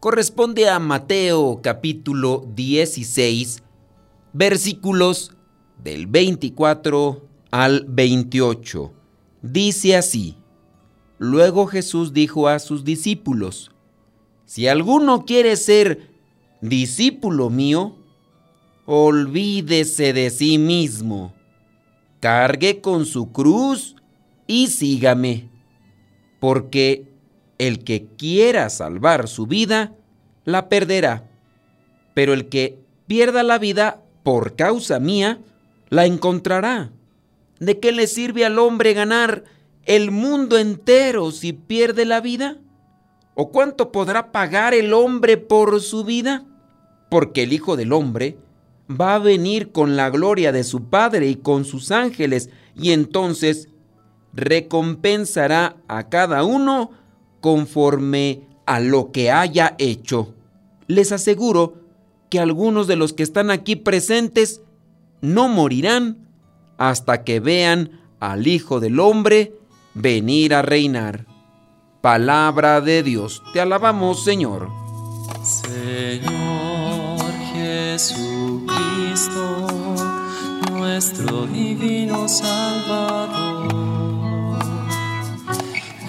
corresponde a Mateo capítulo 16, versículos del 24 al 28. Dice así, Luego Jesús dijo a sus discípulos, Si alguno quiere ser discípulo mío, olvídese de sí mismo, cargue con su cruz y sígame, porque el que quiera salvar su vida, la perderá. Pero el que pierda la vida por causa mía, la encontrará. ¿De qué le sirve al hombre ganar el mundo entero si pierde la vida? ¿O cuánto podrá pagar el hombre por su vida? Porque el Hijo del Hombre va a venir con la gloria de su Padre y con sus ángeles, y entonces recompensará a cada uno conforme a lo que haya hecho. Les aseguro que algunos de los que están aquí presentes no morirán hasta que vean al Hijo del Hombre venir a reinar. Palabra de Dios, te alabamos Señor. Señor Jesucristo, nuestro divino Salvador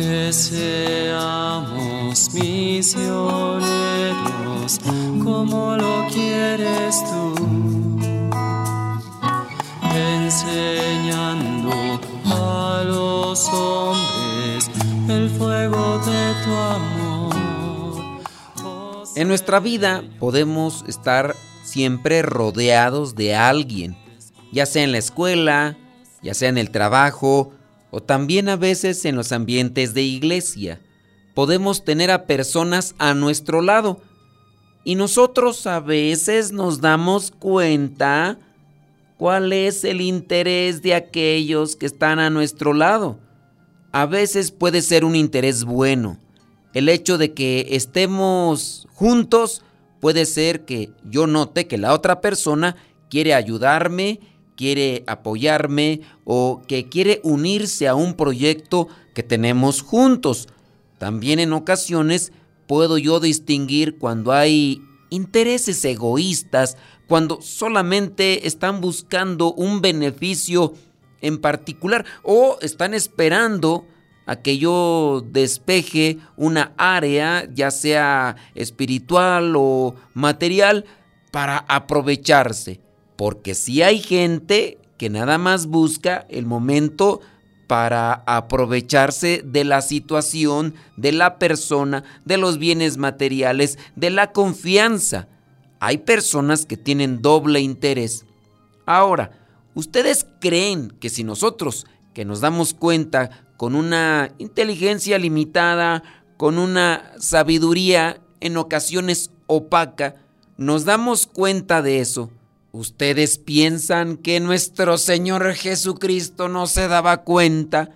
Que seamos misioneros como lo quieres tú, enseñando a los hombres el fuego de tu amor. En nuestra vida podemos estar siempre rodeados de alguien, ya sea en la escuela, ya sea en el trabajo, o también a veces en los ambientes de iglesia. Podemos tener a personas a nuestro lado y nosotros a veces nos damos cuenta cuál es el interés de aquellos que están a nuestro lado. A veces puede ser un interés bueno. El hecho de que estemos juntos puede ser que yo note que la otra persona quiere ayudarme, quiere apoyarme o que quiere unirse a un proyecto que tenemos juntos. También en ocasiones puedo yo distinguir cuando hay intereses egoístas, cuando solamente están buscando un beneficio en particular o están esperando a que yo despeje una área, ya sea espiritual o material, para aprovecharse. Porque si hay gente que nada más busca el momento para aprovecharse de la situación, de la persona, de los bienes materiales, de la confianza. Hay personas que tienen doble interés. Ahora, ¿ustedes creen que si nosotros, que nos damos cuenta con una inteligencia limitada, con una sabiduría en ocasiones opaca, nos damos cuenta de eso? ¿Ustedes piensan que nuestro Señor Jesucristo no se daba cuenta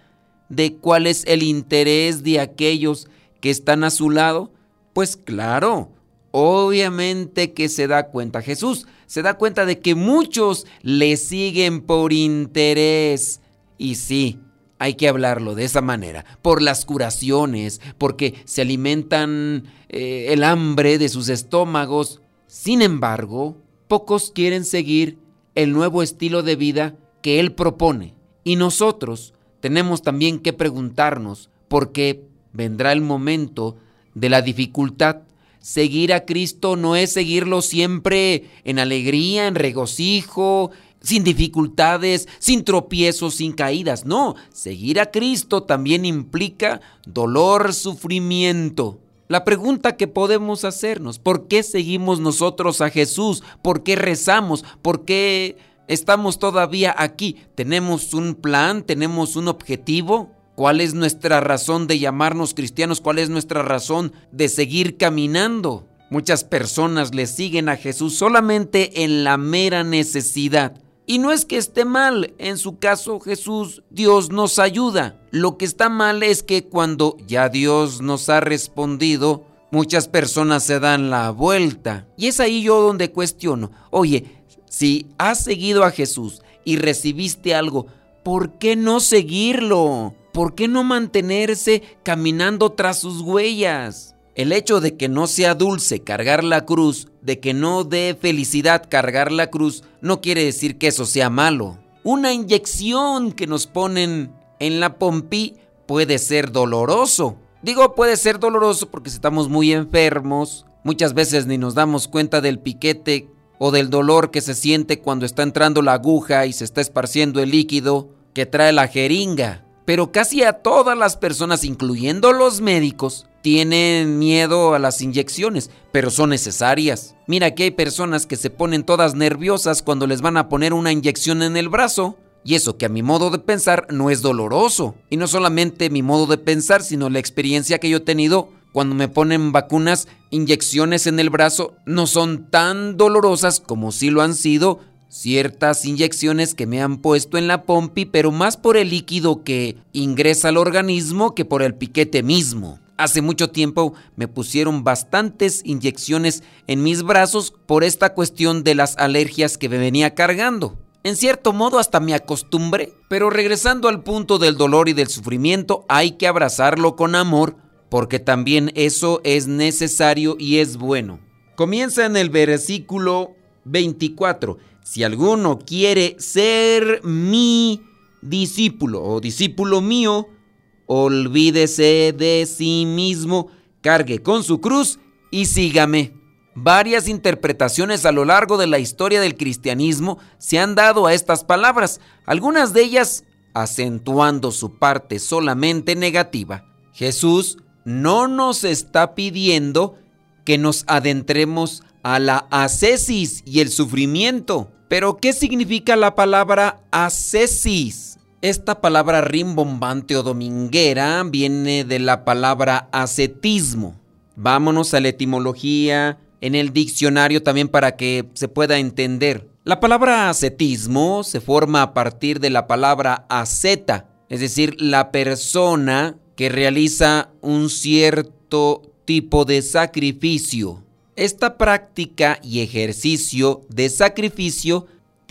de cuál es el interés de aquellos que están a su lado? Pues claro, obviamente que se da cuenta. Jesús se da cuenta de que muchos le siguen por interés. Y sí, hay que hablarlo de esa manera, por las curaciones, porque se alimentan eh, el hambre de sus estómagos. Sin embargo, pocos quieren seguir el nuevo estilo de vida que Él propone. Y nosotros tenemos también que preguntarnos por qué vendrá el momento de la dificultad. seguir a Cristo no es seguirlo siempre en alegría, en regocijo, sin dificultades, sin tropiezos, sin caídas. No, seguir a Cristo también implica dolor, sufrimiento. La pregunta que podemos hacernos, ¿por qué seguimos nosotros a Jesús? ¿Por qué rezamos? ¿Por qué estamos todavía aquí? ¿Tenemos un plan? ¿Tenemos un objetivo? ¿Cuál es nuestra razón de llamarnos cristianos? ¿Cuál es nuestra razón de seguir caminando? Muchas personas le siguen a Jesús solamente en la mera necesidad. Y no es que esté mal, en su caso Jesús, Dios nos ayuda. Lo que está mal es que cuando ya Dios nos ha respondido, muchas personas se dan la vuelta. Y es ahí yo donde cuestiono, oye, si has seguido a Jesús y recibiste algo, ¿por qué no seguirlo? ¿por qué no mantenerse caminando tras sus huellas? El hecho de que no sea dulce cargar la cruz, de que no dé felicidad cargar la cruz, no quiere decir que eso sea malo. Una inyección que nos ponen en la pompi puede ser doloroso. Digo puede ser doloroso porque estamos muy enfermos, muchas veces ni nos damos cuenta del piquete o del dolor que se siente cuando está entrando la aguja y se está esparciendo el líquido que trae la jeringa pero casi a todas las personas, incluyendo los médicos, tienen miedo a las inyecciones, pero son necesarias. Mira que hay personas que se ponen todas nerviosas cuando les van a poner una inyección en el brazo. Y eso que a mi modo de pensar no es doloroso. Y no solamente mi modo de pensar, sino la experiencia que yo he tenido cuando me ponen vacunas, inyecciones en el brazo, no son tan dolorosas como si lo han sido ciertas inyecciones que me han puesto en la pompi, pero más por el líquido que ingresa al organismo que por el piquete mismo. Hace mucho tiempo me pusieron bastantes inyecciones en mis brazos por esta cuestión de las alergias que me venía cargando. En cierto modo hasta me acostumbré, pero regresando al punto del dolor y del sufrimiento hay que abrazarlo con amor porque también eso es necesario y es bueno. Comienza en el versículo 24 si alguno quiere ser mi discípulo o discípulo mío, olvídese de sí mismo, cargue con su cruz y sígame. Varias interpretaciones a lo largo de la historia del cristianismo se han dado a estas palabras, algunas de ellas acentuando su parte solamente negativa. Jesús no nos está pidiendo que nos adentremos a la ascesis y el sufrimiento. Pero, ¿qué significa la palabra ascesis? Esta palabra rimbombante o dominguera viene de la palabra ascetismo. Vámonos a la etimología en el diccionario también para que se pueda entender. La palabra ascetismo se forma a partir de la palabra asceta, es decir, la persona que realiza un cierto tipo de sacrificio. Esta práctica y ejercicio de sacrificio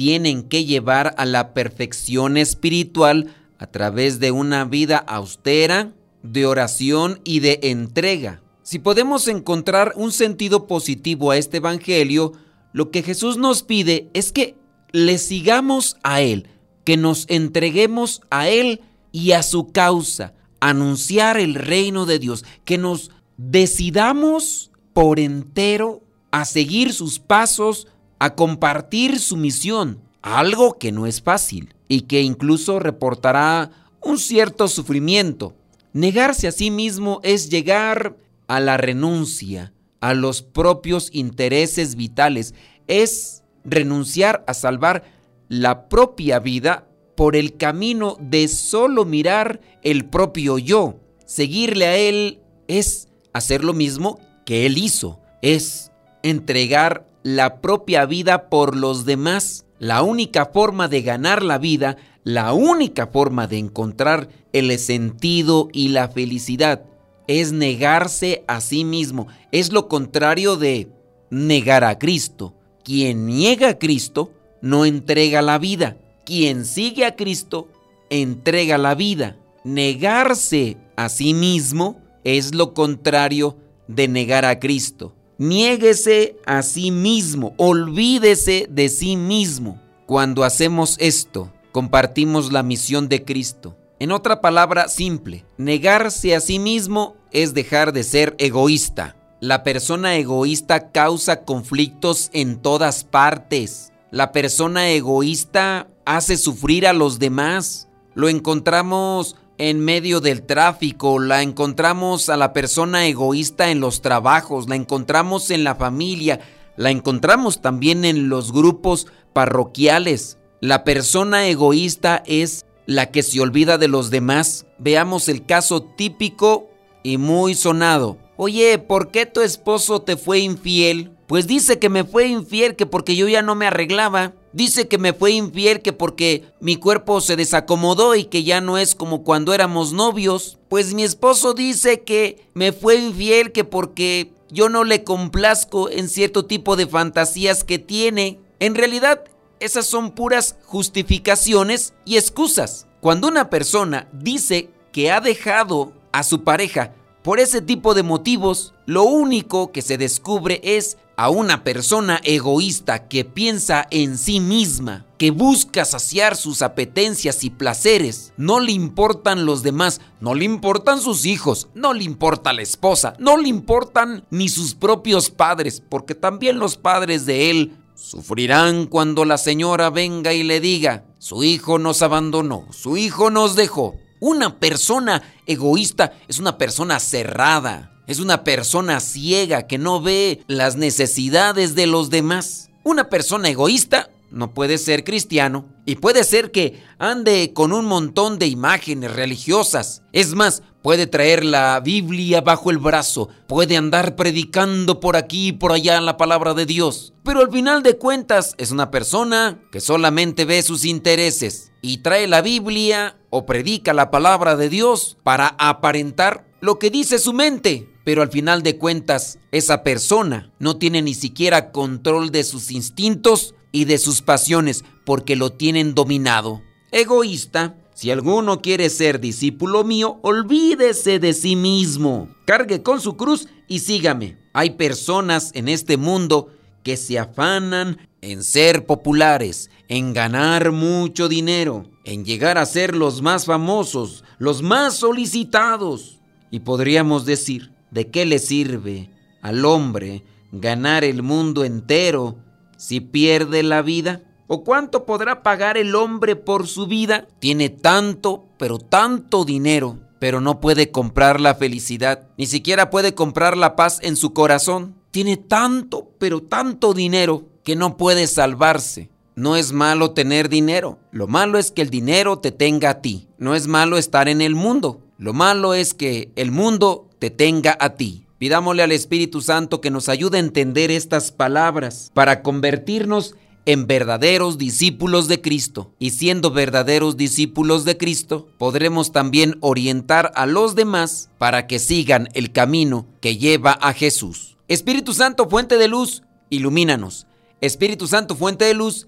tienen que llevar a la perfección espiritual a través de una vida austera, de oración y de entrega. Si podemos encontrar un sentido positivo a este Evangelio, lo que Jesús nos pide es que le sigamos a Él, que nos entreguemos a Él y a su causa, anunciar el reino de Dios, que nos decidamos por entero a seguir sus pasos, a compartir su misión, algo que no es fácil y que incluso reportará un cierto sufrimiento. Negarse a sí mismo es llegar a la renuncia, a los propios intereses vitales, es renunciar a salvar la propia vida por el camino de solo mirar el propio yo. Seguirle a él es hacer lo mismo que Él hizo es entregar la propia vida por los demás. La única forma de ganar la vida, la única forma de encontrar el sentido y la felicidad es negarse a sí mismo. Es lo contrario de negar a Cristo. Quien niega a Cristo no entrega la vida. Quien sigue a Cristo entrega la vida. Negarse a sí mismo es lo contrario de negar a Cristo. Niéguese a sí mismo, olvídese de sí mismo. Cuando hacemos esto, compartimos la misión de Cristo. En otra palabra simple, negarse a sí mismo es dejar de ser egoísta. La persona egoísta causa conflictos en todas partes. La persona egoísta hace sufrir a los demás. Lo encontramos en medio del tráfico, la encontramos a la persona egoísta en los trabajos, la encontramos en la familia, la encontramos también en los grupos parroquiales. La persona egoísta es la que se olvida de los demás. Veamos el caso típico y muy sonado. Oye, ¿por qué tu esposo te fue infiel? Pues dice que me fue infiel que porque yo ya no me arreglaba. Dice que me fue infiel que porque mi cuerpo se desacomodó y que ya no es como cuando éramos novios. Pues mi esposo dice que me fue infiel que porque yo no le complazco en cierto tipo de fantasías que tiene. En realidad, esas son puras justificaciones y excusas. Cuando una persona dice que ha dejado a su pareja por ese tipo de motivos, lo único que se descubre es a una persona egoísta que piensa en sí misma, que busca saciar sus apetencias y placeres. No le importan los demás, no le importan sus hijos, no le importa la esposa, no le importan ni sus propios padres, porque también los padres de él sufrirán cuando la señora venga y le diga, su hijo nos abandonó, su hijo nos dejó. Una persona egoísta es una persona cerrada, es una persona ciega que no ve las necesidades de los demás. Una persona egoísta no puede ser cristiano y puede ser que ande con un montón de imágenes religiosas. Es más, puede traer la Biblia bajo el brazo, puede andar predicando por aquí y por allá la palabra de Dios. Pero al final de cuentas es una persona que solamente ve sus intereses y trae la Biblia o predica la palabra de Dios para aparentar lo que dice su mente. Pero al final de cuentas, esa persona no tiene ni siquiera control de sus instintos y de sus pasiones porque lo tienen dominado. Egoísta, si alguno quiere ser discípulo mío, olvídese de sí mismo. Cargue con su cruz y sígame. Hay personas en este mundo que se afanan en ser populares, en ganar mucho dinero, en llegar a ser los más famosos, los más solicitados. Y podríamos decir, ¿de qué le sirve al hombre ganar el mundo entero si pierde la vida? ¿O cuánto podrá pagar el hombre por su vida? Tiene tanto, pero tanto dinero, pero no puede comprar la felicidad, ni siquiera puede comprar la paz en su corazón. Tiene tanto, pero tanto dinero que no puede salvarse. No es malo tener dinero, lo malo es que el dinero te tenga a ti. No es malo estar en el mundo, lo malo es que el mundo te tenga a ti. Pidámosle al Espíritu Santo que nos ayude a entender estas palabras para convertirnos en verdaderos discípulos de Cristo. Y siendo verdaderos discípulos de Cristo, podremos también orientar a los demás para que sigan el camino que lleva a Jesús. Espíritu Santo, fuente de luz, ilumínanos. Espíritu Santo, fuente de luz,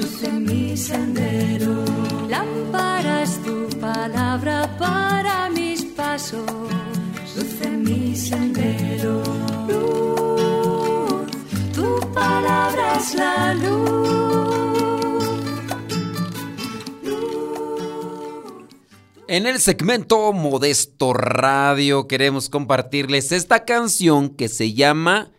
luz en mi sendero. Lámpara es tu palabra para mis pasos, luz en mi sendero. Luz, tu palabra es la luz. En el segmento Modesto Radio queremos compartirles esta canción que se llama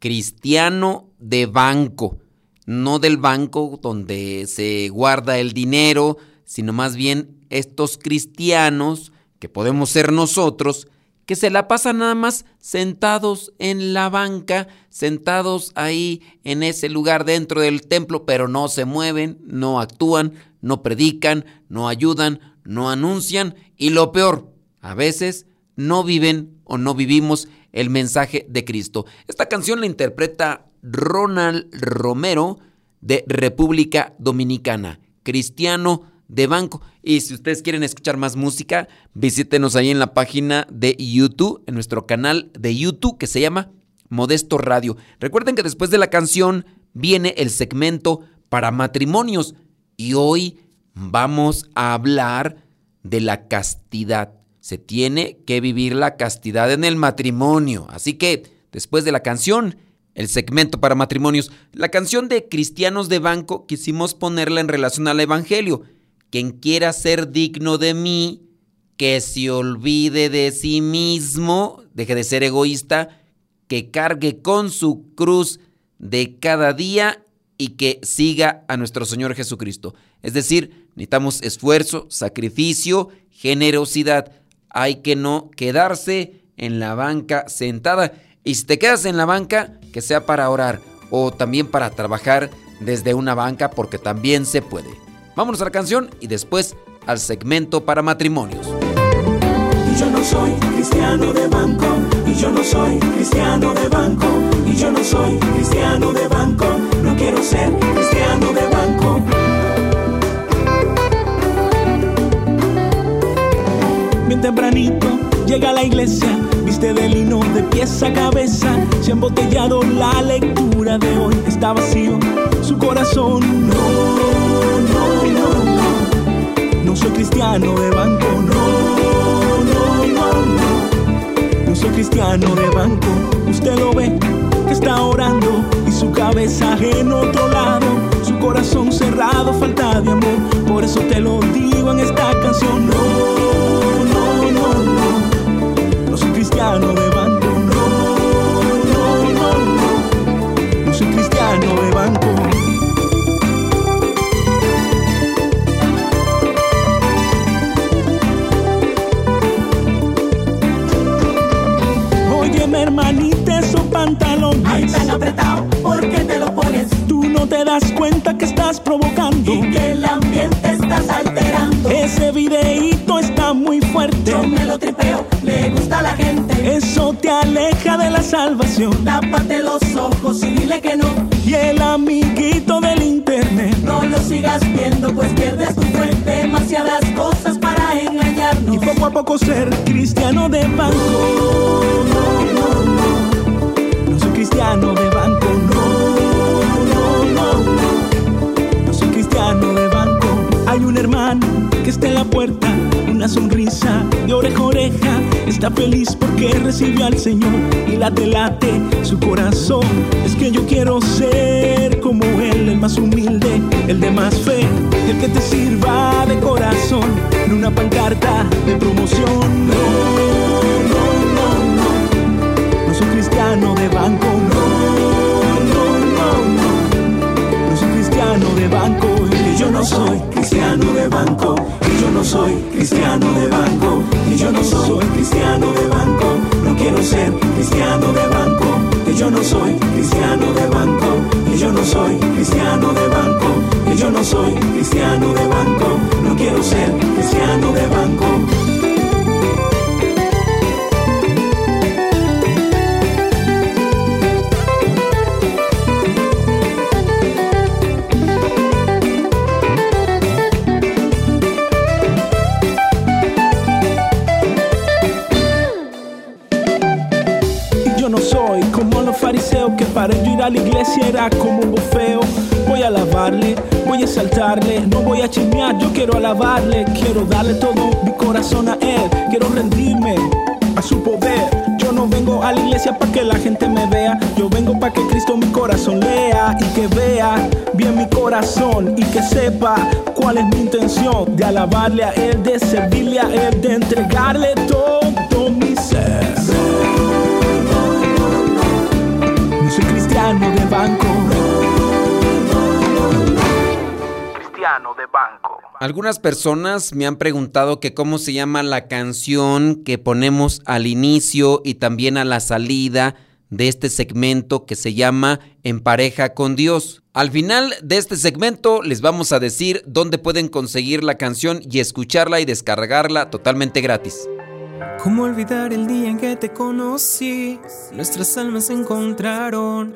Cristiano de Banco. No del banco donde se guarda el dinero, sino más bien estos cristianos, que podemos ser nosotros, que se la pasan nada más sentados en la banca, sentados ahí en ese lugar dentro del templo, pero no se mueven, no actúan, no predican, no ayudan, no anuncian y lo peor, a veces no viven o no vivimos el mensaje de Cristo. Esta canción la interpreta Ronald Romero de República Dominicana, cristiano de banco. Y si ustedes quieren escuchar más música, visítenos ahí en la página de YouTube, en nuestro canal de YouTube que se llama Modesto Radio. Recuerden que después de la canción viene el segmento para matrimonios y hoy vamos a hablar de la castidad. Se tiene que vivir la castidad en el matrimonio. Así que, después de la canción, el segmento para matrimonios, la canción de Cristianos de Banco, quisimos ponerla en relación al Evangelio. Quien quiera ser digno de mí, que se olvide de sí mismo, deje de ser egoísta, que cargue con su cruz de cada día y que siga a nuestro Señor Jesucristo. Es decir, necesitamos esfuerzo, sacrificio, generosidad. Hay que no quedarse en la banca sentada. Y si te quedas en la banca, que sea para orar o también para trabajar desde una banca porque también se puede. Vámonos a la canción y después al segmento para matrimonios. Y yo no soy cristiano de banco, y yo no soy cristiano de banco, y yo no soy cristiano de banco, no quiero ser cristiano de banco. Bien tempranito llega a la iglesia, de lino de pies a cabeza, se ha embotellado la lectura de hoy, está vacío su corazón. No, no, no, no, no soy cristiano de banco, no, no, no, no, no soy cristiano de banco. Usted lo ve que está orando y su cabeza en otro lado, su corazón cerrado, falta de amor. Por eso te lo digo en esta canción, no, no, cristiano no, no, no, no, no soy cristiano de banco. Óyeme, hermanita, esos pantalones. Ay, tan apretado, ¿por qué te lo pones? Tú no te das cuenta que estás provocando. Y que el ambiente estás alterando. Ese videíto está muy fuerte. Yo me lo tripeo, le gusta a la gente. Te aleja de la salvación. Tápate los ojos y dile que no. Y el amiguito del internet. No lo sigas viendo, pues pierdes tu fe. Demasiadas cosas para Y engañarnos. poco a poco ser cristiano de banco. No, no, no. No soy cristiano de banco. No, no, no, no. No soy cristiano de banco. Hay un hermano que está en la puerta, una sonrisa de oreja oreja. Está feliz porque recibió al Señor y late, late su corazón. Es que yo quiero ser como Él, el más humilde, el de más fe, el que te sirva de corazón, en una pancarta de promoción. No, no, no, no. No soy cristiano de banco. Yo vengo para que Cristo mi corazón lea y que vea bien mi corazón y que sepa cuál es mi intención de alabarle a él, de servirle a él, de entregarle todo mi ser. No soy cristiano de banco. Cristiano de banco. Algunas personas me han preguntado que cómo se llama la canción que ponemos al inicio y también a la salida de este segmento que se llama En pareja con Dios. Al final de este segmento les vamos a decir dónde pueden conseguir la canción y escucharla y descargarla totalmente gratis. ¿Cómo olvidar el día en que te conocí? Nuestras almas se encontraron.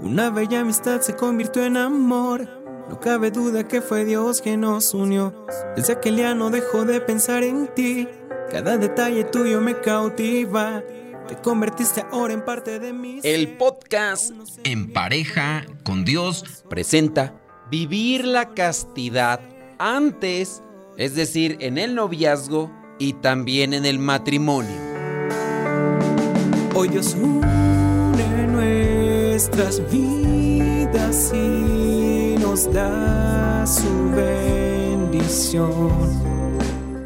Una bella amistad se convirtió en amor. No cabe duda que fue Dios quien nos unió. Desde aquel día no dejo de pensar en ti. Cada detalle tuyo me cautiva. Te convertiste ahora en parte de mí. El podcast En pareja con Dios presenta Vivir la castidad antes, es decir, en el noviazgo y también en el matrimonio. Hoy Dios une nuestras vidas y nos da su bendición.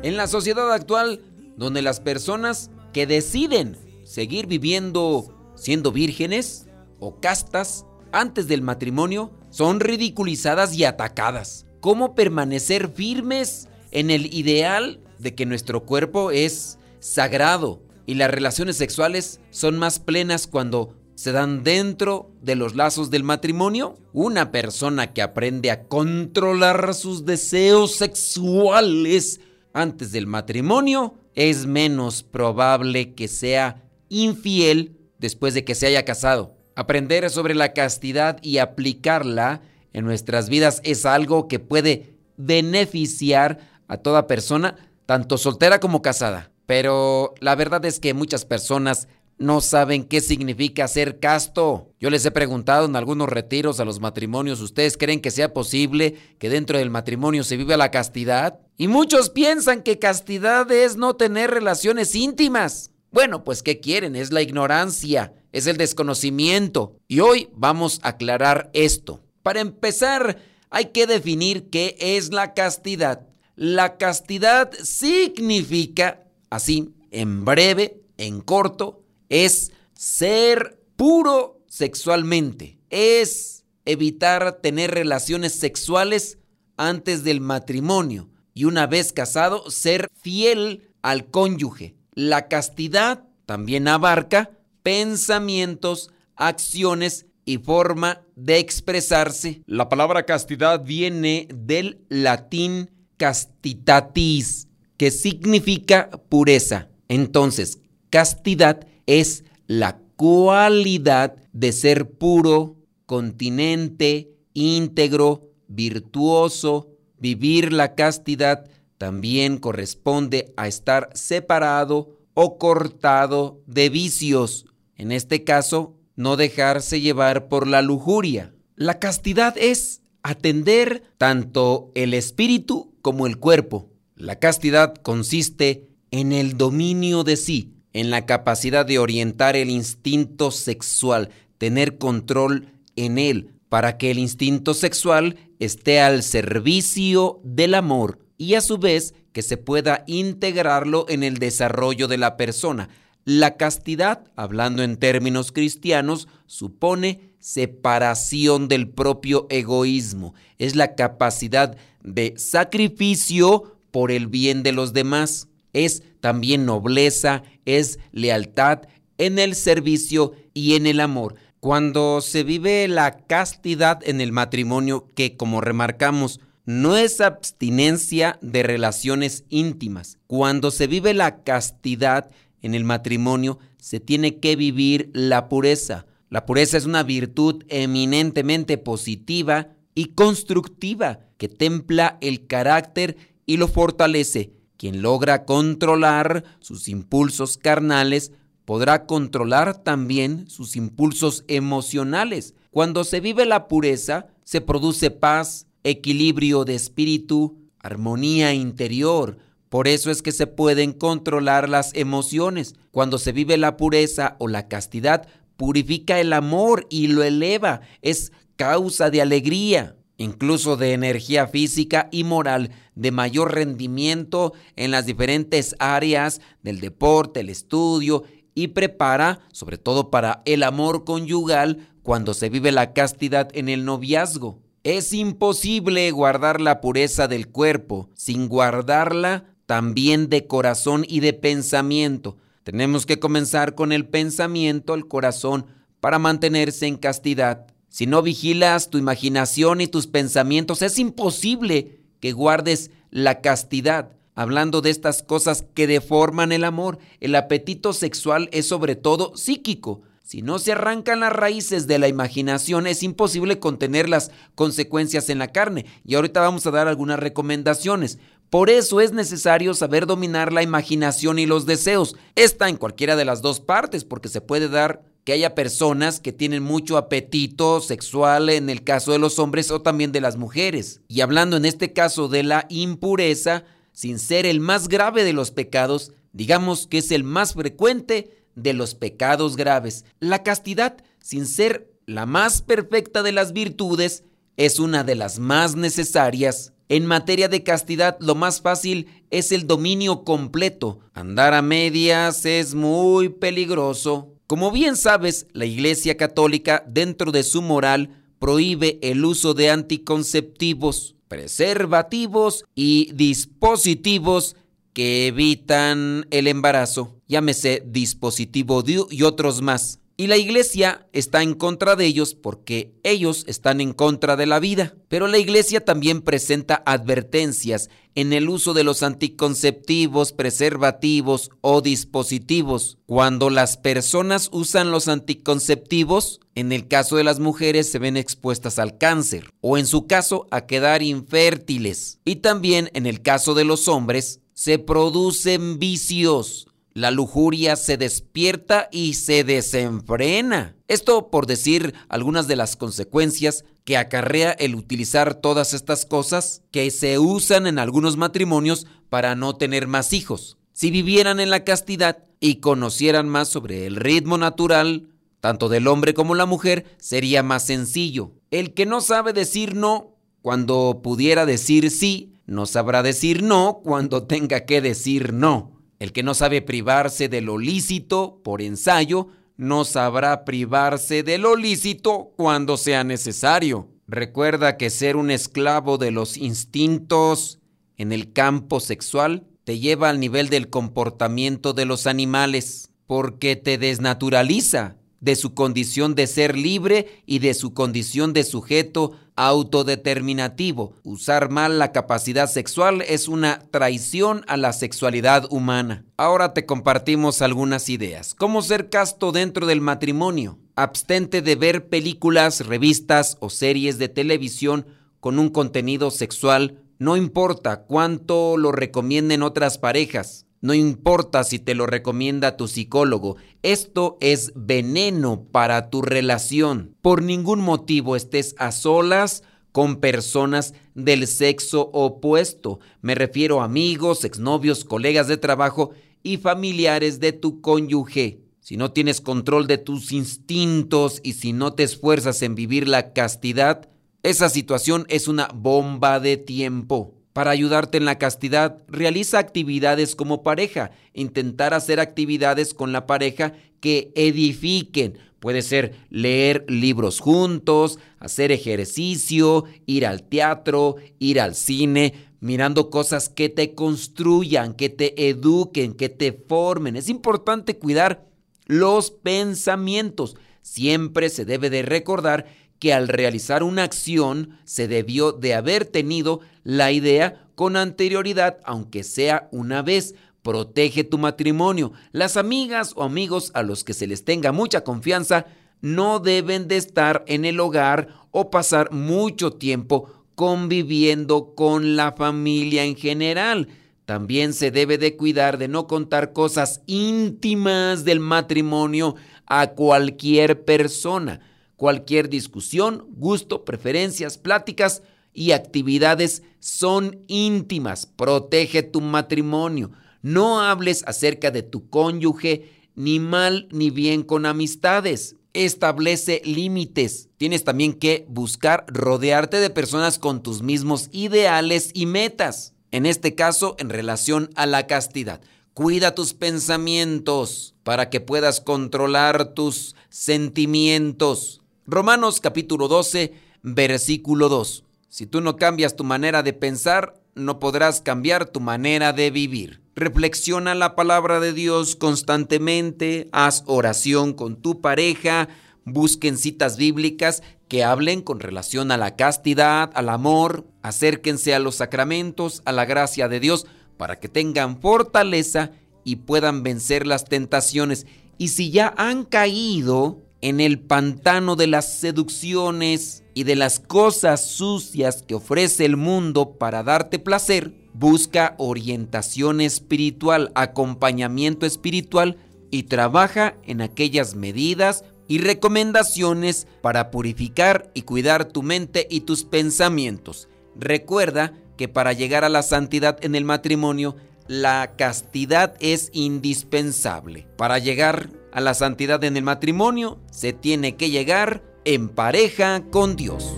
En la sociedad actual, donde las personas que deciden seguir viviendo siendo vírgenes o castas antes del matrimonio son ridiculizadas y atacadas. ¿Cómo permanecer firmes en el ideal de que nuestro cuerpo es sagrado y las relaciones sexuales son más plenas cuando se dan dentro de los lazos del matrimonio? Una persona que aprende a controlar sus deseos sexuales antes del matrimonio es menos probable que sea infiel después de que se haya casado. Aprender sobre la castidad y aplicarla en nuestras vidas es algo que puede beneficiar a toda persona, tanto soltera como casada. Pero la verdad es que muchas personas no saben qué significa ser casto. Yo les he preguntado en algunos retiros a los matrimonios, ¿ustedes creen que sea posible que dentro del matrimonio se viva la castidad? Y muchos piensan que castidad es no tener relaciones íntimas. Bueno, pues ¿qué quieren? Es la ignorancia, es el desconocimiento. Y hoy vamos a aclarar esto. Para empezar, hay que definir qué es la castidad. La castidad significa, así, en breve, en corto, es ser puro sexualmente. Es evitar tener relaciones sexuales antes del matrimonio. Y una vez casado, ser fiel al cónyuge. La castidad también abarca pensamientos, acciones y forma de expresarse. La palabra castidad viene del latín castitatis, que significa pureza. Entonces, castidad es la cualidad de ser puro, continente, íntegro, virtuoso. Vivir la castidad también corresponde a estar separado o cortado de vicios. En este caso, no dejarse llevar por la lujuria. La castidad es atender tanto el espíritu como el cuerpo. La castidad consiste en el dominio de sí, en la capacidad de orientar el instinto sexual, tener control en él, para que el instinto sexual esté al servicio del amor y a su vez que se pueda integrarlo en el desarrollo de la persona. La castidad, hablando en términos cristianos, supone separación del propio egoísmo. Es la capacidad de sacrificio por el bien de los demás. Es también nobleza, es lealtad en el servicio y en el amor. Cuando se vive la castidad en el matrimonio, que como remarcamos, no es abstinencia de relaciones íntimas. Cuando se vive la castidad en el matrimonio, se tiene que vivir la pureza. La pureza es una virtud eminentemente positiva y constructiva que templa el carácter y lo fortalece. Quien logra controlar sus impulsos carnales podrá controlar también sus impulsos emocionales. Cuando se vive la pureza, se produce paz, equilibrio de espíritu, armonía interior. Por eso es que se pueden controlar las emociones. Cuando se vive la pureza o la castidad, purifica el amor y lo eleva. Es causa de alegría, incluso de energía física y moral, de mayor rendimiento en las diferentes áreas del deporte, el estudio y prepara, sobre todo para el amor conyugal, cuando se vive la castidad en el noviazgo. Es imposible guardar la pureza del cuerpo sin guardarla también de corazón y de pensamiento. Tenemos que comenzar con el pensamiento, el corazón, para mantenerse en castidad. Si no vigilas tu imaginación y tus pensamientos, es imposible que guardes la castidad. Hablando de estas cosas que deforman el amor, el apetito sexual es sobre todo psíquico Si no se arrancan las raíces de la imaginación, es imposible contener las consecuencias en la carne. Y ahorita vamos a dar algunas recomendaciones. Por eso es necesario saber dominar la imaginación y los deseos. Esta en cualquiera de las dos partes, porque se puede dar que haya personas que tienen mucho apetito sexual en el caso de los hombres o también de las mujeres. Y hablando en este caso de la impureza, sin ser el más grave de los pecados, digamos que es el más frecuente de los pecados graves. La castidad, sin ser la más perfecta de las virtudes, es una de las más necesarias. En materia de castidad, lo más fácil es el dominio completo. Andar a medias es muy peligroso. Como bien sabes, la Iglesia Católica, dentro de su moral, prohíbe el uso de anticonceptivos, preservativos y dispositivos que evitan el embarazo. Llámese dispositivo y otros más. Y la iglesia está en contra de ellos porque ellos están en contra de la vida. Pero la iglesia también presenta advertencias en el uso de los anticonceptivos, preservativos o dispositivos. Cuando las personas usan los anticonceptivos, en el caso de las mujeres se ven expuestas al cáncer o en su caso a quedar infértiles. Y también en el caso de los hombres se producen vicios la lujuria se despierta y se desenfrena. Esto por decir algunas de las consecuencias que acarrea el utilizar todas estas cosas que se usan en algunos matrimonios para no tener más hijos. Si vivieran en la castidad y conocieran más sobre el ritmo natural, tanto del hombre como la mujer, sería más sencillo. El que no sabe decir no cuando pudiera decir sí, no sabrá decir no cuando tenga que decir no. El que no sabe privarse de lo lícito por ensayo, no sabrá privarse de lo lícito cuando sea necesario. Recuerda que ser un esclavo de los instintos en el campo sexual te lleva al nivel del comportamiento de los animales, porque te desnaturaliza de su condición de ser libre y de su condición de sujeto autodeterminativo. Usar mal la capacidad sexual es una traición a la sexualidad humana. Ahora te compartimos algunas ideas. ¿Cómo ser casto dentro del matrimonio? Abstente de ver películas, revistas o series de televisión con un contenido sexual, no importa cuánto lo recomienden otras parejas. No importa si te lo recomienda tu psicólogo, esto es veneno para tu relación. Por ningún motivo estés a solas con personas del sexo opuesto. Me refiero a amigos, exnovios, colegas de trabajo y familiares de tu cónyuge. Si no tienes control de tus instintos y si no te esfuerzas en vivir la castidad, esa situación es una bomba de tiempo. Para ayudarte en la castidad, realiza actividades como pareja. Intentar hacer actividades con la pareja que edifiquen. Puede ser leer libros juntos, hacer ejercicio, ir al teatro, ir al cine, mirando cosas que te construyan, que te eduquen, que te formen. Es importante cuidar los pensamientos. Siempre se debe de recordar que al realizar una acción se debió de haber tenido la idea con anterioridad, aunque sea una vez. Protege tu matrimonio. Las amigas o amigos a los que se les tenga mucha confianza no deben de estar en el hogar o pasar mucho tiempo conviviendo con la familia en general. También se debe de cuidar de no contar cosas íntimas del matrimonio a cualquier persona Cualquier discusión, gusto, preferencias, pláticas y actividades son íntimas. Protege tu matrimonio. No hables acerca de tu cónyuge ni mal ni bien con amistades. Establece límites. Tienes también que buscar rodearte de personas con tus mismos ideales y metas. En este caso, en relación a la castidad. Cuida tus pensamientos para que puedas controlar tus sentimientos. Romanos capítulo 12, versículo 2. Si tú no cambias tu manera de pensar, no podrás cambiar tu manera de vivir. Reflexiona la palabra de Dios constantemente, haz oración con tu pareja, busquen citas bíblicas que hablen con relación a la castidad, al amor, acérquense a los sacramentos, a la gracia de Dios, para que tengan fortaleza y puedan vencer las tentaciones Y si ya han caído en el pantano de las seducciones y de las cosas sucias que ofrece el mundo para darte placer, busca orientación espiritual, acompañamiento espiritual y trabaja en aquellas medidas y recomendaciones para purificar y cuidar tu mente y tus pensamientos. Recuerda que para llegar a la santidad en el matrimonio, la castidad es indispensable. Para llegar a la santidad en el matrimonio, se tiene que llegar en pareja con Dios.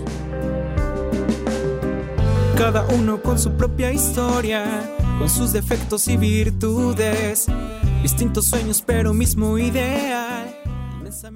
Cada uno con su propia historia, con sus defectos y virtudes, distintos sueños pero mismo ideal.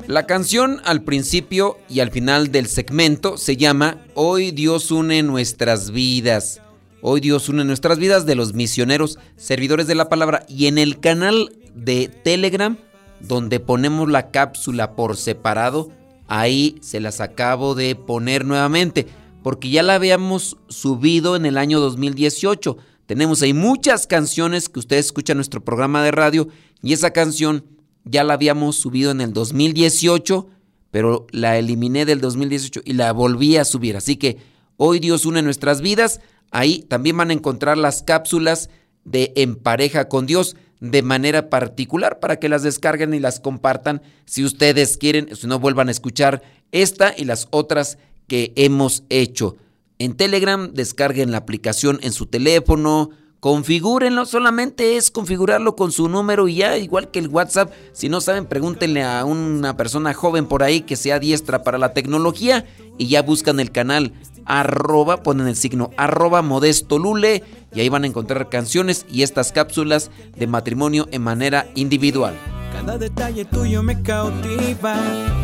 La canción al principio y al final del segmento se llama Hoy Dios une nuestras vidas. Hoy Dios une nuestras vidas de los misioneros servidores de la palabra y en el canal de Telegram donde ponemos la cápsula por separado, ahí se las acabo de poner nuevamente, porque ya la habíamos subido en el año 2018. Tenemos ahí muchas canciones que ustedes escuchan en nuestro programa de radio y esa canción ya la habíamos subido en el 2018, pero la eliminé del 2018 y la volví a subir. Así que hoy Dios une nuestras vidas. Ahí también van a encontrar las cápsulas de En pareja con Dios de manera particular para que las descarguen y las compartan si ustedes quieren, si no vuelvan a escuchar esta y las otras que hemos hecho. En Telegram descarguen la aplicación en su teléfono, configúrenlo, solamente es configurarlo con su número y ya, igual que el WhatsApp, si no saben, pregúntenle a una persona joven por ahí que sea diestra para la tecnología y ya buscan el canal arroba, ponen el signo arroba modesto lule y ahí van a encontrar canciones y estas cápsulas de matrimonio en manera individual. Cada detalle tuyo me cautiva,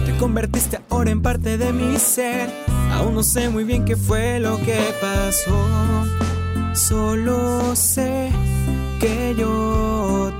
te convertiste ahora en parte de mi ser. Aún no sé muy bien qué fue lo que pasó, solo sé que yo